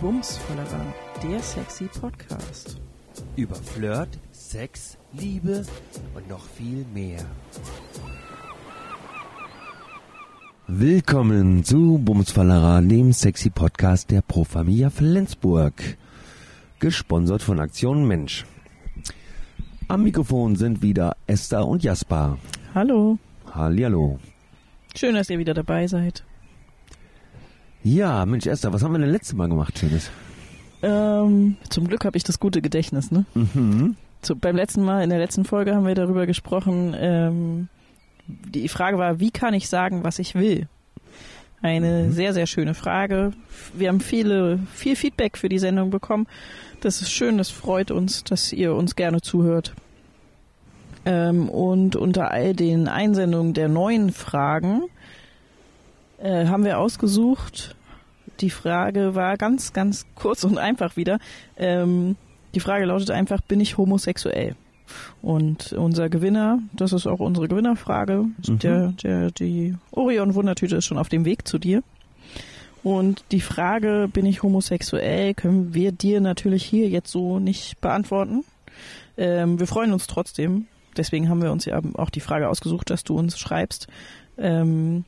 Bumsvollerer, der sexy Podcast. Über Flirt, Sex, Liebe und noch viel mehr. Willkommen zu Bumsfallera, dem sexy Podcast der Pro Familia Flensburg. Gesponsert von Aktion Mensch. Am Mikrofon sind wieder Esther und Jasper. Hallo. Hallihallo. Schön, dass ihr wieder dabei seid. Ja, Mensch, Esther, was haben wir denn letztes Mal gemacht, Schönes? Ähm, zum Glück habe ich das gute Gedächtnis, ne? Mhm. Zu, beim letzten Mal, in der letzten Folge haben wir darüber gesprochen, ähm, die Frage war, wie kann ich sagen, was ich will? Eine Mhm. sehr, sehr schöne Frage. Wir haben viele, viel Feedback für die Sendung bekommen. Das ist schön, das freut uns, dass ihr uns gerne zuhört. Ähm, und unter all den Einsendungen der neuen Fragen äh, haben wir ausgesucht. Die Frage war ganz, ganz kurz und einfach wieder. Ähm, die Frage lautet einfach, bin ich homosexuell? Und unser Gewinner, das ist auch unsere Gewinnerfrage, Mhm. der, der, die Orion-Wundertüte ist schon auf dem Weg zu dir. Und die Frage, bin ich homosexuell, können wir dir natürlich hier jetzt so nicht beantworten. Ähm, wir freuen uns trotzdem. Deswegen haben wir uns ja auch die Frage ausgesucht, dass du uns schreibst. Ähm,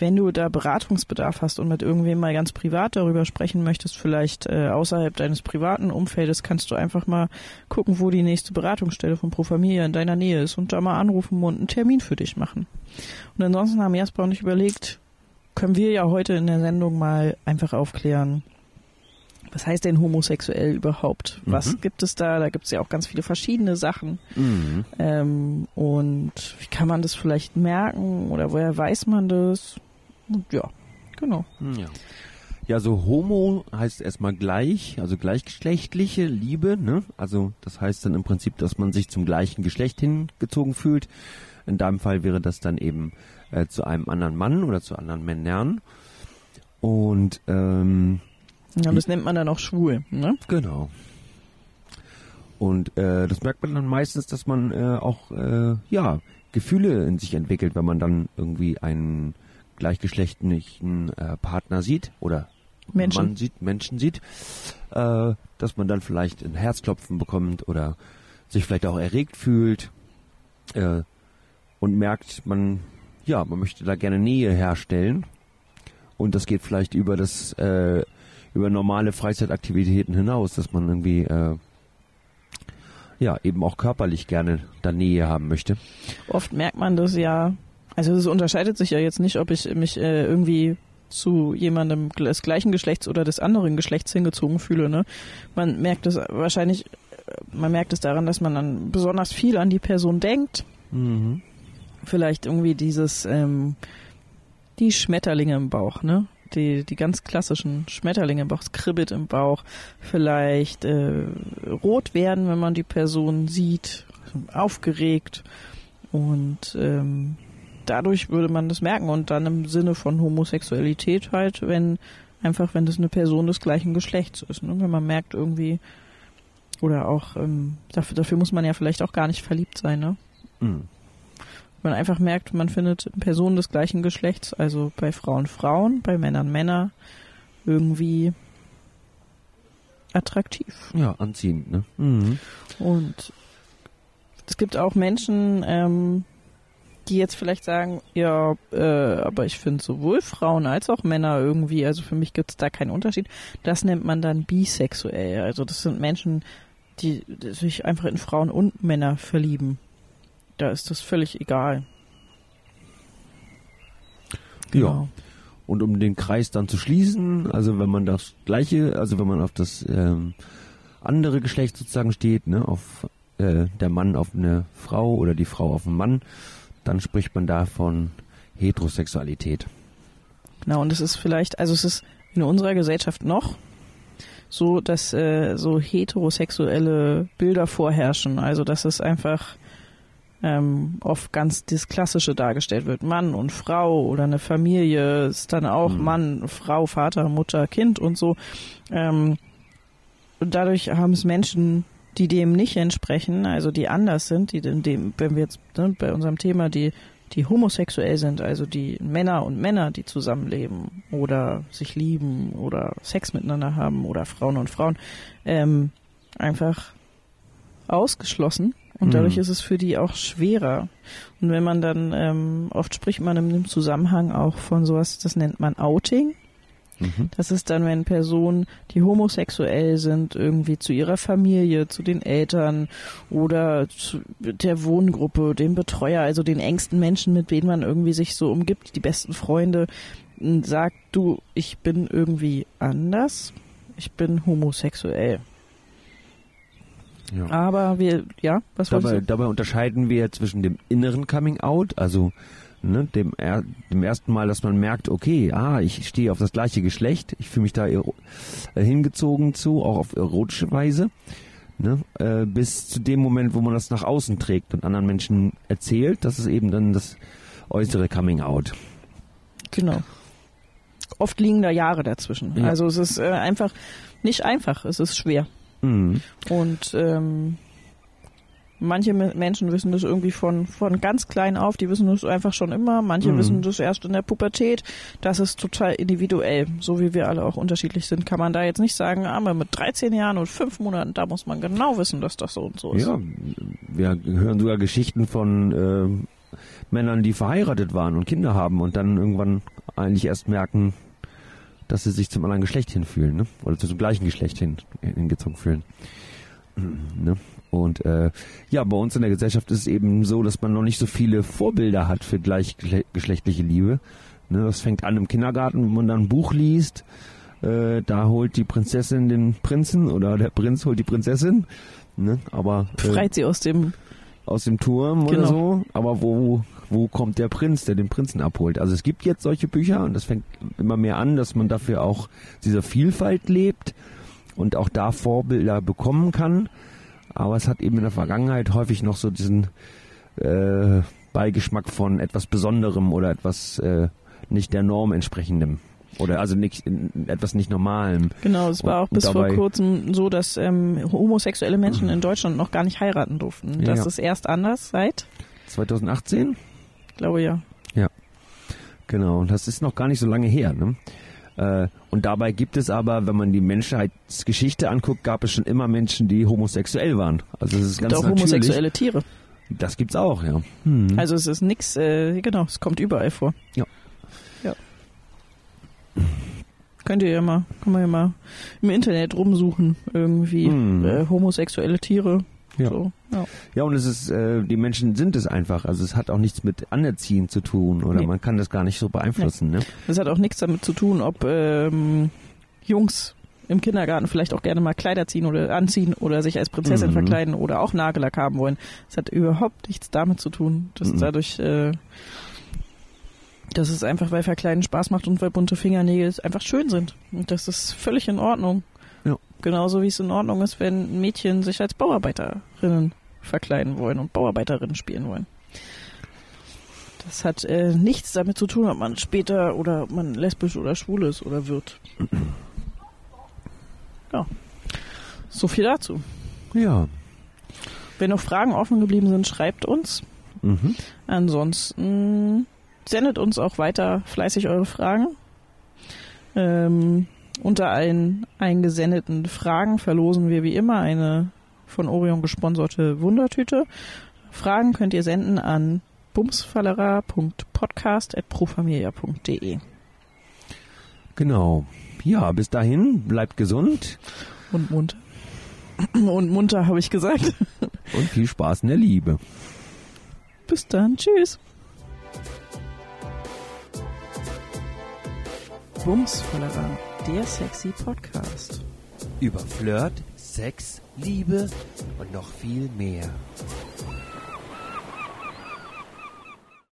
wenn du da Beratungsbedarf hast und mit irgendwem mal ganz privat darüber sprechen möchtest, vielleicht äh, außerhalb deines privaten Umfeldes, kannst du einfach mal gucken, wo die nächste Beratungsstelle von Pro Familia in deiner Nähe ist und da mal anrufen und einen Termin für dich machen. Und ansonsten haben Jasper und ich überlegt, können wir ja heute in der Sendung mal einfach aufklären, was heißt denn homosexuell überhaupt? Was Mhm. gibt es da? Da gibt es ja auch ganz viele verschiedene Sachen. Mhm. Ähm, und wie kann man das vielleicht merken oder woher weiß man das? Ja, genau. Ja. Ja, so Homo heißt erstmal gleich, also gleichgeschlechtliche Liebe, ne? Also das heißt dann im Prinzip, dass man sich zum gleichen Geschlecht hingezogen fühlt. In deinem Fall wäre das dann eben äh, zu einem anderen Mann oder zu anderen Männern. Und ähm, Ja, das nennt man dann auch schwul, ne? genau. Und äh, das merkt man dann meistens, dass man äh, auch äh, ja Gefühle in sich entwickelt, wenn man dann irgendwie einen gleichgeschlechtlichen äh, Partner sieht oder Menschen. man sieht, Menschen sieht, äh, dass man dann vielleicht ein Herzklopfen bekommt oder sich vielleicht auch erregt fühlt äh, und merkt, man ja, man möchte da gerne Nähe herstellen und das geht vielleicht über das äh, über normale Freizeitaktivitäten hinaus, dass man irgendwie äh, ja eben auch körperlich gerne da Nähe haben möchte. Oft merkt man das ja, also es unterscheidet sich ja jetzt nicht, ob ich mich äh, irgendwie zu jemandem des gleichen Geschlechts oder des anderen Geschlechts hingezogen fühle. Ne? Man merkt es wahrscheinlich, äh, man merkt es daran, dass man dann besonders viel an die Person denkt. Mhm. Vielleicht irgendwie dieses, ähm, die Schmetterlinge im Bauch, ne? Die, die ganz klassischen Schmetterlinge im Bauch, es kribbelt im Bauch, vielleicht äh, rot werden, wenn man die Person sieht, aufgeregt und ähm, dadurch würde man das merken und dann im Sinne von Homosexualität halt, wenn einfach, wenn das eine Person des gleichen Geschlechts ist, ne? wenn man merkt irgendwie oder auch ähm, dafür, dafür muss man ja vielleicht auch gar nicht verliebt sein, ne? Mhm. man einfach merkt, man findet Personen des gleichen Geschlechts, also bei Frauen Frauen, bei Männern Männer, irgendwie attraktiv. Ja, anziehend, ne? Mhm. Und es gibt auch Menschen, ähm, die jetzt vielleicht sagen, ja, äh, aber ich finde sowohl Frauen als auch Männer irgendwie, also für mich gibt es da keinen Unterschied. Das nennt man dann bisexuell. Also das sind Menschen, die sich einfach in Frauen und Männer verlieben. Da ist das völlig egal. Ja. Und um den Kreis dann zu schließen, also wenn man das gleiche, also wenn man auf das ähm, andere Geschlecht sozusagen steht, ne, auf äh, der Mann auf eine Frau oder die Frau auf einen Mann, dann spricht man da von Heterosexualität. Genau, und es ist vielleicht, also es ist in unserer Gesellschaft noch so, dass äh, so heterosexuelle Bilder vorherrschen. Also dass es einfach ähm, oft ganz das Klassische dargestellt wird. Mann und Frau oder eine Familie ist dann auch Mhm. Mann, Frau, Vater, Mutter, Kind und so. Ähm, und dadurch haben es Menschen, die dem nicht entsprechen, also die anders sind, die dem, wenn wir jetzt ne, bei unserem Thema die die homosexuell sind, also die Männer und Männer, die zusammenleben oder sich lieben oder Sex miteinander haben oder Frauen und Frauen, ähm, einfach ausgeschlossen und dadurch Mhm. ist es für die auch schwerer. Und wenn man dann, ähm, oft spricht man in dem Zusammenhang auch von sowas, das nennt man Outing. Mhm. Das ist dann, wenn Personen, die homosexuell sind, irgendwie zu ihrer Familie, zu den Eltern oder zu der Wohngruppe, dem Betreuer, also den engsten Menschen, mit denen man irgendwie sich so umgibt, die besten Freunde, sagt, du, ich bin irgendwie anders, ich bin homosexuell. Ja. Aber wir, ja, was Dabei, dabei unterscheiden wir zwischen dem inneren Coming Out, also ne, dem, er, dem ersten Mal, dass man merkt, okay, ah, ich stehe auf das gleiche Geschlecht, ich fühle mich da äh, hingezogen zu, auch auf erotische Weise, ne, äh, bis zu dem Moment, wo man das nach außen trägt und anderen Menschen erzählt, das ist eben dann das äußere Coming Out. Genau. Oft liegen da Jahre dazwischen. Ja. Also es ist äh, einfach nicht einfach, es ist schwer. Mhm. Und ähm, manche Me- Menschen wissen das irgendwie von, von ganz klein auf, die wissen das einfach schon immer, manche Mhm. wissen das erst in der Pubertät. Das ist total individuell. So wie wir alle auch unterschiedlich sind, kann man da jetzt nicht sagen, aber mit 13 Jahren und 5 Monaten, da muss man genau wissen, dass das so und so ist. Ja, wir hören sogar Geschichten von äh, Männern, die verheiratet waren und Kinder haben und dann irgendwann eigentlich erst merken, dass sie sich zum anderen Geschlecht hinfühlen, ne? Oder zum gleichen Geschlecht hin, hingezogen fühlen. Ne? Und äh, ja, bei uns in der Gesellschaft ist es eben so, dass man noch nicht so viele Vorbilder hat für gleichgeschlechtliche Liebe. Ne? Das fängt an im Kindergarten, wenn man dann ein Buch liest. Äh, da holt die Prinzessin den Prinzen oder der Prinz holt die Prinzessin. Ne? Aber äh, Befreit sie aus dem, aus dem Turm oder Genau. so. Aber wo, wo kommt der Prinz, der den Prinzen abholt? Also es gibt jetzt solche Bücher und das fängt immer mehr an, dass man dafür auch dieser Vielfalt lebt und auch da Vorbilder bekommen kann. Aber es hat eben in der Vergangenheit häufig noch so diesen äh, Beigeschmack von etwas Besonderem oder etwas äh, nicht der Norm entsprechendem. Oder also nicht, etwas nicht Normalem. genau, es war Und- auch bis und vor dabei- kurzem so, dass ähm, homosexuelle Menschen in Deutschland noch gar nicht heiraten durften. Das Ja. ist erst anders seit, 2018? ich glaube ja, Genau, und das ist noch gar nicht so lange her. Ne? Äh, und dabei gibt es aber, wenn man die Menschheitsgeschichte anguckt, gab es schon immer Menschen, die homosexuell waren. Also es ist gibt ganz auch natürlich. homosexuelle Tiere. Das gibt's auch, ja. Hm. Also es ist nix, äh, genau, es kommt überall vor. Ja. Ja. Könnt ihr ja mal, kann man ja mal im Internet rumsuchen, irgendwie Mhm. äh, homosexuelle Tiere. Ja. So, ja. ja, und es ist, äh, die Menschen sind es einfach. Also es hat auch nichts mit Anerziehen zu tun oder Nee. man kann das gar nicht so beeinflussen. Ne? Das hat auch nichts damit zu tun, ob ähm, Jungs im Kindergarten vielleicht auch gerne mal Kleider ziehen oder anziehen oder sich als Prinzessin Mhm. verkleiden oder auch Nagellack haben wollen. Das hat überhaupt nichts damit zu tun, dass Mhm. dadurch, äh, dass es einfach, weil Verkleiden Spaß macht und weil bunte Fingernägel einfach schön sind. Und das ist völlig in Ordnung. Genauso wie es in Ordnung ist, wenn Mädchen sich als Bauarbeiterinnen verkleiden wollen und Bauarbeiterinnen spielen wollen. Das hat äh, nichts damit zu tun, ob man später oder ob man lesbisch oder schwul ist oder wird. Ja. So viel dazu. Ja. Wenn noch Fragen offen geblieben sind, schreibt uns. Mhm. Ansonsten sendet uns auch weiter fleißig eure Fragen. Ähm, unter allen eingesendeten Fragen verlosen wir wie immer eine von Orion gesponserte Wundertüte. Fragen könnt ihr senden an bumsfallera.podcast.profamilia.de. Genau. Ja, bis dahin, bleibt gesund Und munter. Und munter habe ich gesagt. und viel Spaß in der Liebe. Bis dann. Tschüss. Bumsfallera, der sexy Podcast. Über Flirt, Sex, Liebe und noch viel mehr.